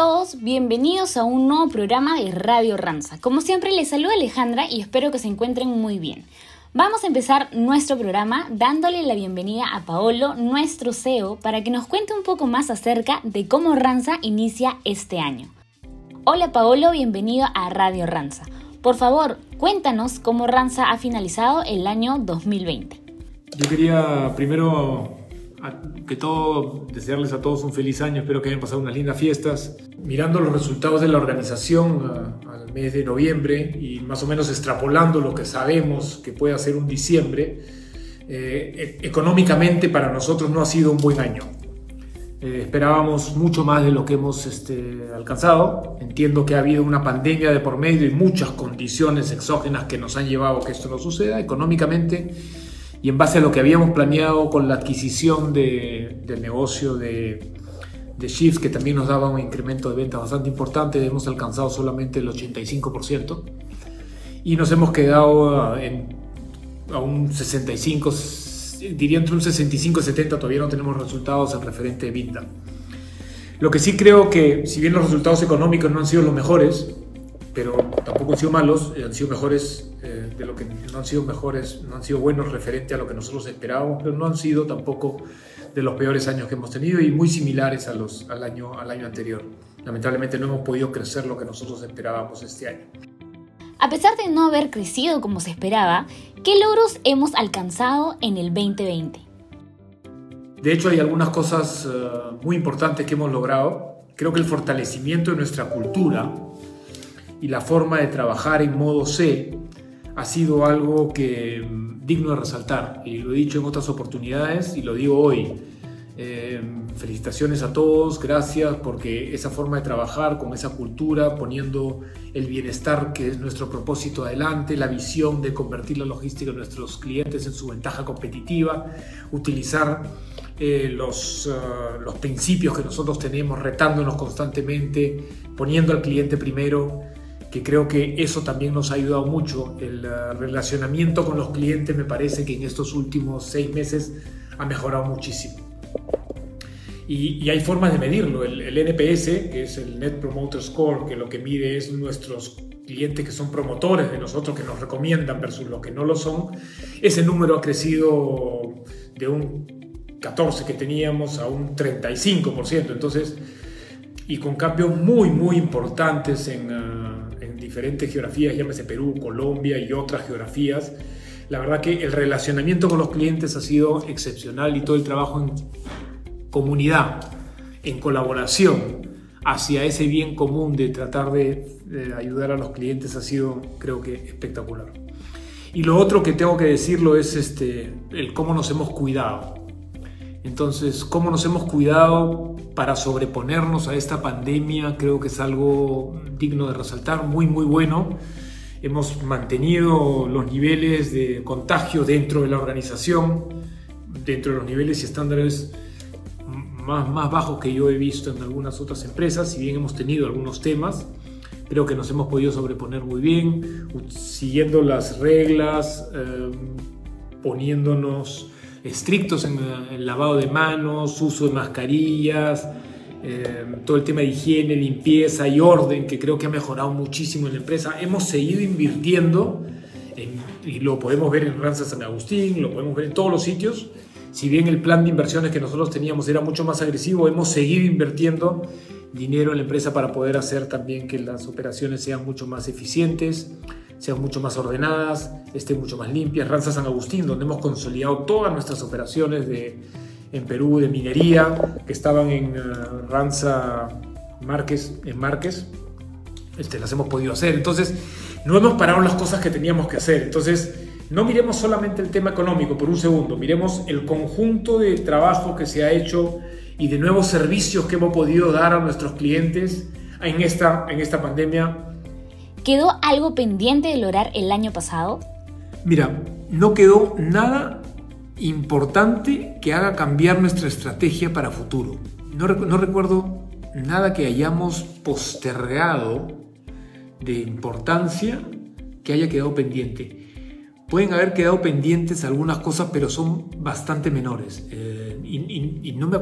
todos, bienvenidos a un nuevo programa de Radio Ranza. Como siempre les saluda Alejandra y espero que se encuentren muy bien. Vamos a empezar nuestro programa dándole la bienvenida a Paolo, nuestro CEO, para que nos cuente un poco más acerca de cómo Ranza inicia este año. Hola Paolo, bienvenido a Radio Ranza. Por favor, cuéntanos cómo Ranza ha finalizado el año 2020. Yo quería primero que todo, desearles a todos un feliz año, espero que hayan pasado unas lindas fiestas. Mirando los resultados de la organización al mes de noviembre y más o menos extrapolando lo que sabemos que puede hacer un diciembre, eh, e, económicamente para nosotros no ha sido un buen año. Eh, esperábamos mucho más de lo que hemos este, alcanzado. Entiendo que ha habido una pandemia de por medio y muchas condiciones exógenas que nos han llevado a que esto no suceda. Económicamente, y en base a lo que habíamos planeado con la adquisición de, del negocio de, de que también nos daba un incremento de ventas bastante importante, hemos alcanzado solamente el 85% y nos hemos quedado en, a un 65, diría entre un 65 y 70, todavía no tenemos resultados en referente de venta. Lo que sí creo que, si bien los resultados económicos no han sido los mejores, pero tampoco han sido malos, han sido mejores eh, de lo que no han sido mejores, no han sido buenos referente a lo que nosotros esperábamos, pero no han sido tampoco de los peores años que hemos tenido y muy similares a los, al, año, al año anterior. Lamentablemente no hemos podido crecer lo que nosotros esperábamos este año. A pesar de no haber crecido como se esperaba, ¿qué logros hemos alcanzado en el 2020? De hecho, hay algunas cosas eh, muy importantes que hemos logrado. Creo que el fortalecimiento de nuestra cultura, y la forma de trabajar en modo C ha sido algo que mm, digno de resaltar y lo he dicho en otras oportunidades y lo digo hoy. Eh, felicitaciones a todos, gracias porque esa forma de trabajar con esa cultura, poniendo el bienestar que es nuestro propósito adelante, la visión de convertir la logística de nuestros clientes en su ventaja competitiva, utilizar eh, los, uh, los principios que nosotros tenemos, retándonos constantemente, poniendo al cliente primero que creo que eso también nos ha ayudado mucho. El uh, relacionamiento con los clientes me parece que en estos últimos seis meses ha mejorado muchísimo. Y, y hay formas de medirlo. El, el, NPS, que es el Net Promoter Score, que lo que mide es nuestros clientes que son promotores de nosotros, que nos recomiendan versus los que no lo son, ese número ha crecido de un 14 que teníamos a un 35%. Entonces, y con cambios muy, muy importantes en... Uh, diferentes geografías, llámese Perú, Colombia y otras geografías. La verdad que el relacionamiento con los clientes ha sido excepcional y todo el trabajo en comunidad, en colaboración hacia ese bien común de tratar de, de ayudar a los clientes ha sido, creo que, espectacular. Y lo otro que tengo que decirlo es este, el cómo nos hemos cuidado. Entonces, cómo nos hemos cuidado para sobreponernos a esta pandemia, creo que es algo digno de resaltar, muy, muy bueno. Hemos mantenido los niveles de contagio dentro de la organización, dentro de los niveles y estándares más, más bajos que yo he visto en algunas otras empresas, si bien hemos tenido algunos temas, creo que nos hemos podido sobreponer muy bien, siguiendo las reglas, eh, poniéndonos estrictos en el lavado de manos, uso de mascarillas, eh, todo el tema de higiene, limpieza y orden, que creo que ha mejorado muchísimo en la empresa. Hemos seguido invirtiendo, y lo podemos ver en Ranza San Agustín, lo podemos ver en todos los sitios. Si bien el plan de inversiones que nosotros teníamos era mucho más agresivo, hemos seguido invirtiendo dinero en la empresa para poder hacer también que las operaciones sean mucho más eficientes, sean mucho más ordenadas, estén mucho más limpias. Ranza San Agustín, donde hemos consolidado todas nuestras operaciones de, en Perú de minería, que estaban en uh, Ranza Márquez, en Márquez, este, las hemos podido hacer. Entonces, no hemos parado las cosas que teníamos que hacer. Entonces, no miremos solamente el tema económico por un segundo, miremos el conjunto de trabajo que se ha hecho y de nuevos servicios que hemos podido dar a nuestros clientes en esta, en esta pandemia ¿Quedó algo pendiente de lograr el año pasado? Mira, no quedó nada importante que haga cambiar nuestra estrategia para futuro. No, no recuerdo nada que hayamos postergado de importancia que haya quedado pendiente. Pueden haber quedado pendientes algunas cosas, pero son bastante menores. Eh, y, no me,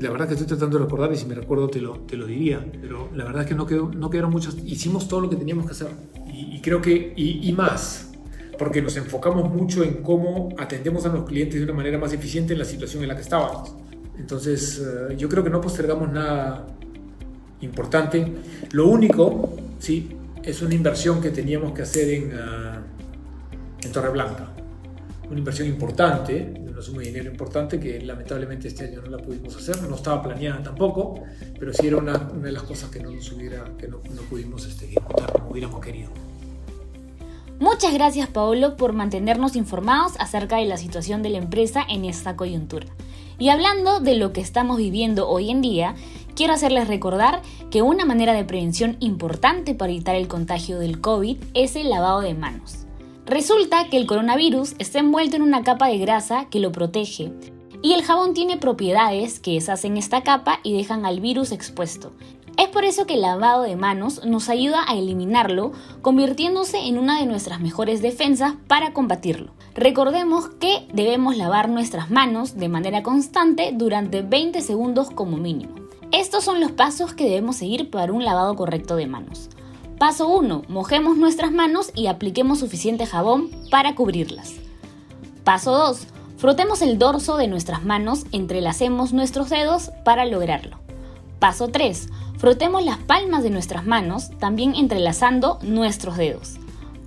la verdad que estoy tratando de recordar y si me recuerdo te lo, te lo diría, pero la verdad es que no, quedó, no quedaron muchas. Hicimos todo lo que teníamos que hacer y, creo que, y, más, porque nos enfocamos mucho en cómo atendemos a los clientes de una manera más eficiente en la situación en la que estábamos. Entonces, eh, yo creo que no postergamos nada importante. Lo único, sí, es una inversión que teníamos que hacer en... Ah, en Torre Blanca. Una inversión importante, una suma de dinero importante que lamentablemente este año no la pudimos hacer, no estaba planeada tampoco, pero sí era una, de las cosas que no, nos hubiera, que no, pudimos este, como hubiéramos querido. Muchas gracias Paolo por mantenernos informados acerca de la situación de la empresa en esta coyuntura. Y hablando de lo que estamos viviendo hoy en día, quiero hacerles recordar que una manera de prevención importante para evitar el contagio del COVID es el lavado de manos. Resulta que el coronavirus está envuelto en una capa de grasa que lo protege, y el jabón tiene propiedades que deshacen esta capa y dejan al virus expuesto. Es por eso que el lavado de manos nos ayuda a eliminarlo, convirtiéndose en una de nuestras mejores defensas para combatirlo. Recordemos que debemos lavar nuestras manos de manera constante durante 20 segundos como mínimo. Estos son los pasos que debemos seguir para un lavado correcto de manos. Paso 1. Mojemos nuestras manos y apliquemos suficiente jabón para cubrirlas. Paso 2. Frotemos el dorso de nuestras manos, entrelacemos nuestros dedos para lograrlo. Paso 3. Frotemos las palmas de nuestras manos, también entrelazando nuestros dedos.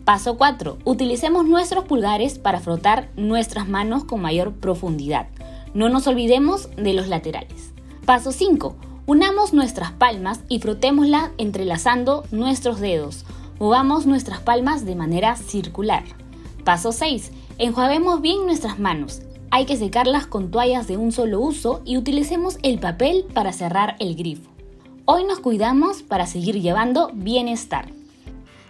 Paso 4. Utilicemos nuestros pulgares para frotar nuestras manos con mayor profundidad. No nos olvidemos de los laterales. Paso 5. Unamos nuestras palmas y frotémoslas entrelazando nuestros dedos. Movamos nuestras palmas de manera circular. Paso 6. Enjuaguemos bien nuestras manos. Hay que secarlas con toallas de un solo uso y utilicemos el papel para cerrar el grifo. Hoy nos cuidamos para seguir llevando bienestar.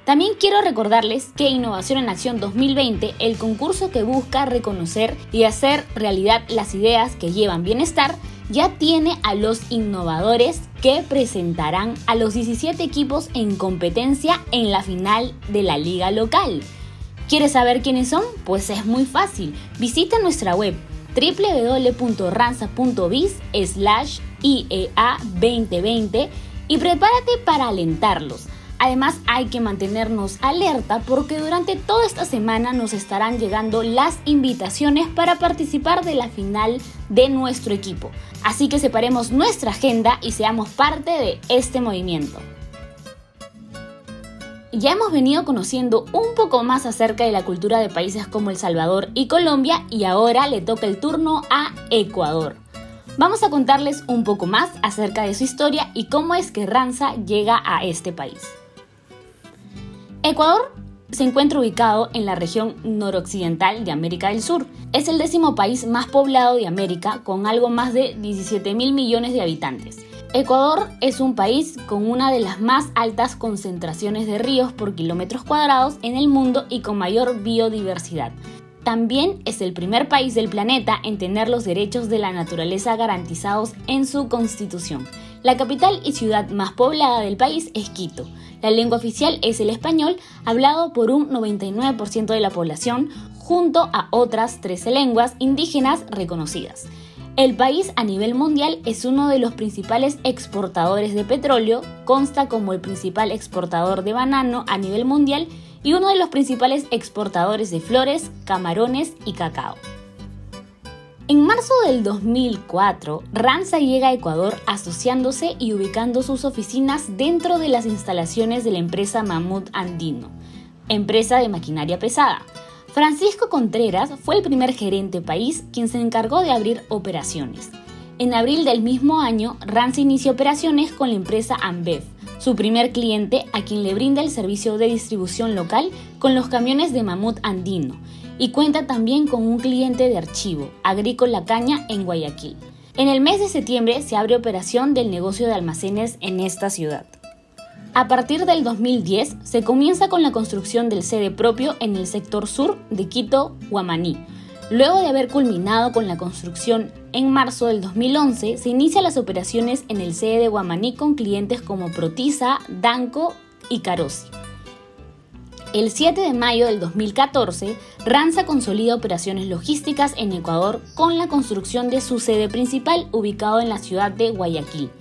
También quiero recordarles que Innovación en Acción 2020, el concurso que busca reconocer y hacer realidad las ideas que llevan bienestar, ya tiene a los innovadores que presentarán a los 17 equipos en competencia en la final de la liga local. ¿Quieres saber quiénes son? Pues es muy fácil. Visita nuestra web www.ranza.biz slash IEA 2020 y prepárate para alentarlos Además hay que mantenernos alerta porque durante toda esta semana nos estarán llegando las invitaciones para participar de la final de nuestro equipo. Así que separemos nuestra agenda y seamos parte de este movimiento. Ya hemos venido conociendo un poco más acerca de la cultura de países como El Salvador y Colombia y ahora le toca el turno a Ecuador. Vamos a contarles un poco más acerca de su historia y cómo es que Ranza llega a este país. Ecuador se encuentra ubicado en la región noroccidental de América del Sur. Es el décimo país más poblado de América con algo más de 17 mil millones de habitantes. Ecuador es un país con una de las más altas concentraciones de ríos por kilómetros cuadrados en el mundo y con mayor biodiversidad. También es el primer país del planeta en tener los derechos de la naturaleza garantizados en su constitución. La capital y ciudad más poblada del país es Quito. La lengua oficial es el español, hablado por un 99% de la población, junto a otras 13 lenguas indígenas reconocidas. El país a nivel mundial es uno de los principales exportadores de petróleo, consta como el principal exportador de banano a nivel mundial y uno de los principales exportadores de flores, camarones y cacao. En marzo del 2004, Ranza llega a Ecuador asociándose y ubicando sus oficinas dentro de las instalaciones de la empresa Mamut Andino, empresa de maquinaria pesada. Francisco Contreras fue el primer gerente país quien se encargó de abrir operaciones. En abril del mismo año, Ranza inició operaciones con la empresa Ambev, su primer cliente a quien le brinda el servicio de distribución local con los camiones de Mamut Andino, y cuenta también con un cliente de archivo, Agrícola Caña, en Guayaquil. En el mes de septiembre se abre operación del negocio de almacenes en esta ciudad. A partir del 2010 se comienza con la construcción del sede propio en el sector sur de Quito, Guamaní. Luego de haber culminado con la construcción en marzo del 2011, se inician las operaciones en el sede de Guamaní con clientes como Protisa, Danco y Carosi. El 7 de mayo del 2014, Ranza consolida operaciones logísticas en Ecuador con la construcción de su sede principal ubicado en la ciudad de Guayaquil.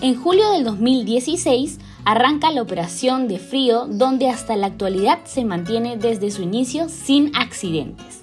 En julio del 2016 arranca la operación de frío donde hasta la actualidad se mantiene desde su inicio sin accidentes.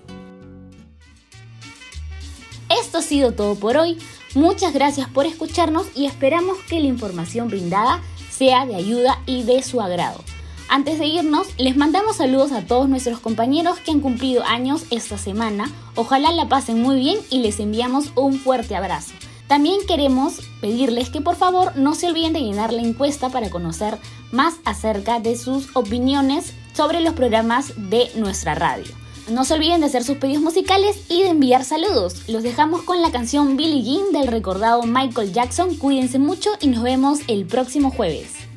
Ha sido todo por hoy. Muchas gracias por escucharnos y esperamos que la información brindada sea de ayuda y de su agrado. Antes de irnos, les mandamos saludos a todos nuestros compañeros que han cumplido años esta semana. Ojalá la pasen muy bien y les enviamos un fuerte abrazo. También queremos pedirles que por favor no se olviden de llenar la encuesta para conocer más acerca de sus opiniones sobre los programas de nuestra radio. No se olviden de hacer sus pedidos musicales y de enviar saludos. Los dejamos con la canción Billie Jean del recordado Michael Jackson. Cuídense mucho y nos vemos el próximo jueves.